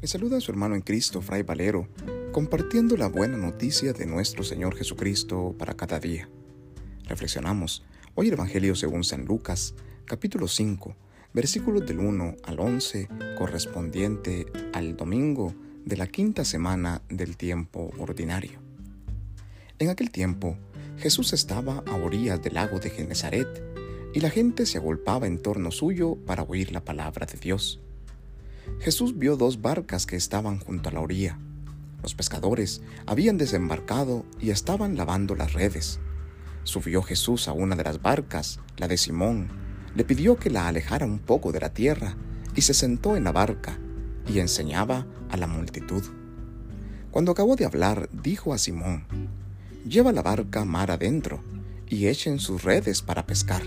Le saluda a su hermano en Cristo, Fray Valero, compartiendo la buena noticia de nuestro Señor Jesucristo para cada día. Reflexionamos hoy el Evangelio según San Lucas, capítulo 5, versículos del 1 al 11, correspondiente al domingo de la quinta semana del tiempo ordinario. En aquel tiempo, Jesús estaba a orillas del lago de Genezaret, y la gente se agolpaba en torno suyo para oír la palabra de Dios. Jesús vio dos barcas que estaban junto a la orilla. Los pescadores habían desembarcado y estaban lavando las redes. Subió Jesús a una de las barcas, la de Simón, le pidió que la alejara un poco de la tierra y se sentó en la barca y enseñaba a la multitud. Cuando acabó de hablar, dijo a Simón, Lleva la barca mar adentro y echen sus redes para pescar.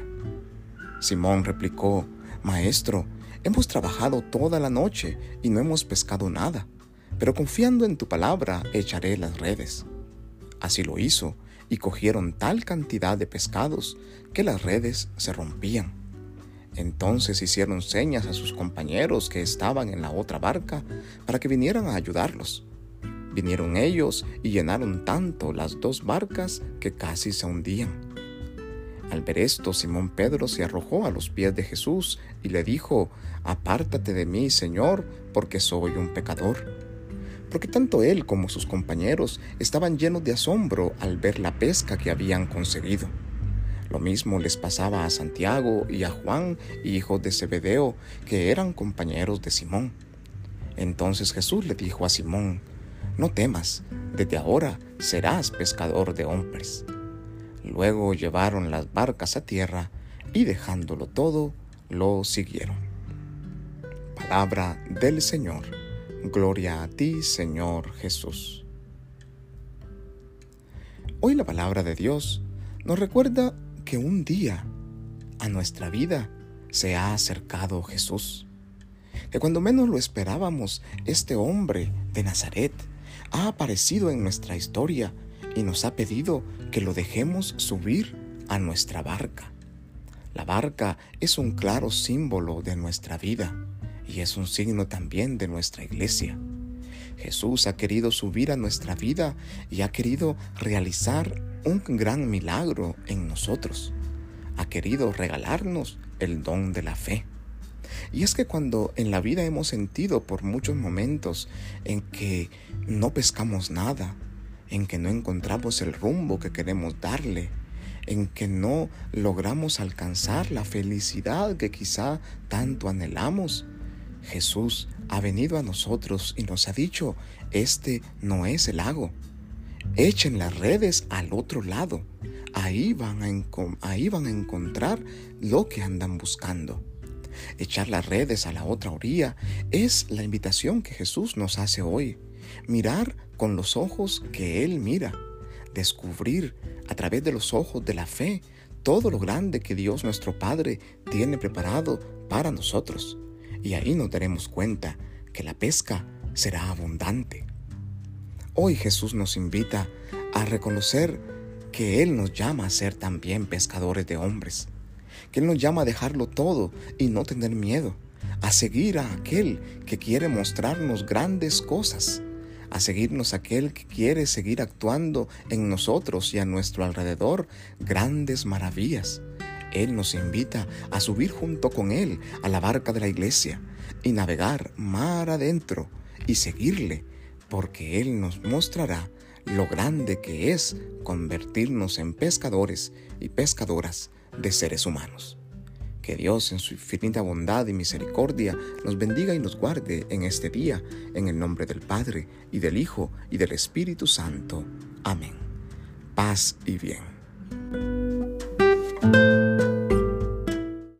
Simón replicó, Maestro, hemos trabajado toda la noche y no hemos pescado nada, pero confiando en tu palabra echaré las redes. Así lo hizo, y cogieron tal cantidad de pescados que las redes se rompían. Entonces hicieron señas a sus compañeros que estaban en la otra barca para que vinieran a ayudarlos. Vinieron ellos y llenaron tanto las dos barcas que casi se hundían. Al ver esto, Simón Pedro se arrojó a los pies de Jesús y le dijo, Apártate de mí, Señor, porque soy un pecador. Porque tanto él como sus compañeros estaban llenos de asombro al ver la pesca que habían conseguido. Lo mismo les pasaba a Santiago y a Juan, hijos de Zebedeo, que eran compañeros de Simón. Entonces Jesús le dijo a Simón, No temas, desde ahora serás pescador de hombres. Luego llevaron las barcas a tierra y dejándolo todo, lo siguieron. Palabra del Señor. Gloria a ti, Señor Jesús. Hoy la palabra de Dios nos recuerda que un día a nuestra vida se ha acercado Jesús. Que cuando menos lo esperábamos, este hombre de Nazaret ha aparecido en nuestra historia y nos ha pedido que lo dejemos subir a nuestra barca. La barca es un claro símbolo de nuestra vida y es un signo también de nuestra iglesia. Jesús ha querido subir a nuestra vida y ha querido realizar un gran milagro en nosotros. Ha querido regalarnos el don de la fe. Y es que cuando en la vida hemos sentido por muchos momentos en que no pescamos nada, en que no encontramos el rumbo que queremos darle, en que no logramos alcanzar la felicidad que quizá tanto anhelamos. Jesús ha venido a nosotros y nos ha dicho, este no es el lago. Echen las redes al otro lado. Ahí van, a ahí van a encontrar lo que andan buscando. Echar las redes a la otra orilla es la invitación que Jesús nos hace hoy. Mirar con los ojos que Él mira. Descubrir a través de los ojos de la fe todo lo grande que Dios nuestro Padre tiene preparado para nosotros. Y ahí nos daremos cuenta que la pesca será abundante. Hoy Jesús nos invita a reconocer que Él nos llama a ser también pescadores de hombres, que Él nos llama a dejarlo todo y no tener miedo, a seguir a aquel que quiere mostrarnos grandes cosas, a seguirnos aquel que quiere seguir actuando en nosotros y a nuestro alrededor grandes maravillas. Él nos invita a subir junto con Él a la barca de la iglesia y navegar mar adentro y seguirle, porque Él nos mostrará lo grande que es convertirnos en pescadores y pescadoras de seres humanos. Que Dios en su infinita bondad y misericordia nos bendiga y nos guarde en este día, en el nombre del Padre, y del Hijo, y del Espíritu Santo. Amén. Paz y bien.